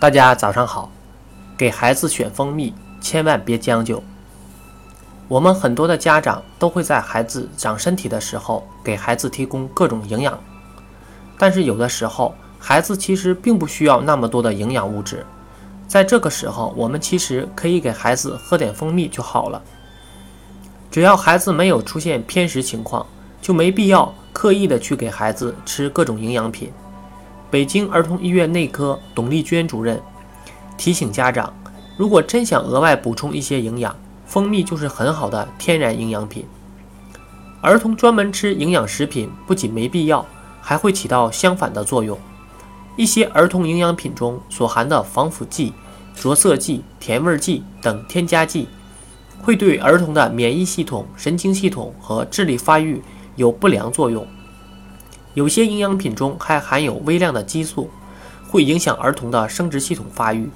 大家早上好，给孩子选蜂蜜，千万别将就。我们很多的家长都会在孩子长身体的时候给孩子提供各种营养，但是有的时候孩子其实并不需要那么多的营养物质，在这个时候，我们其实可以给孩子喝点蜂蜜就好了。只要孩子没有出现偏食情况，就没必要刻意的去给孩子吃各种营养品。北京儿童医院内科董丽娟主任提醒家长，如果真想额外补充一些营养，蜂蜜就是很好的天然营养品。儿童专门吃营养食品不仅没必要，还会起到相反的作用。一些儿童营养品中所含的防腐剂、着色剂、甜味剂等添加剂。会对儿童的免疫系统、神经系统和智力发育有不良作用。有些营养品中还含有微量的激素，会影响儿童的生殖系统发育。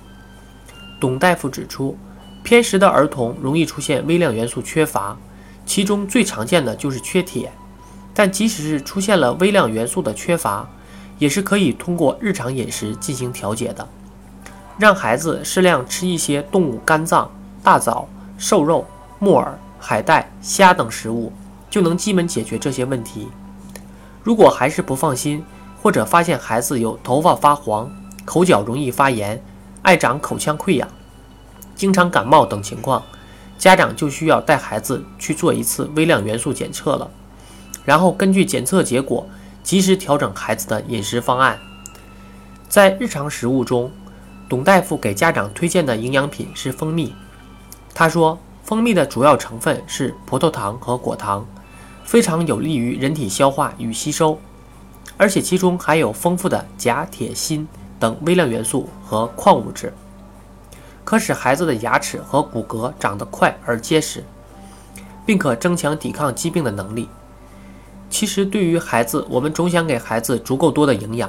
董大夫指出，偏食的儿童容易出现微量元素缺乏，其中最常见的就是缺铁。但即使是出现了微量元素的缺乏，也是可以通过日常饮食进行调节的。让孩子适量吃一些动物肝脏、大枣。瘦肉、木耳、海带、虾等食物就能基本解决这些问题。如果还是不放心，或者发现孩子有头发发黄、口角容易发炎、爱长口腔溃疡、经常感冒等情况，家长就需要带孩子去做一次微量元素检测了。然后根据检测结果，及时调整孩子的饮食方案。在日常食物中，董大夫给家长推荐的营养品是蜂蜜。他说，蜂蜜的主要成分是葡萄糖和果糖，非常有利于人体消化与吸收，而且其中含有丰富的钾、铁、锌等微量元素和矿物质，可使孩子的牙齿和骨骼长得快而结实，并可增强抵抗疾病的能力。其实，对于孩子，我们总想给孩子足够多的营养。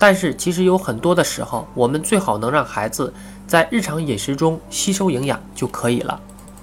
但是，其实有很多的时候，我们最好能让孩子在日常饮食中吸收营养就可以了。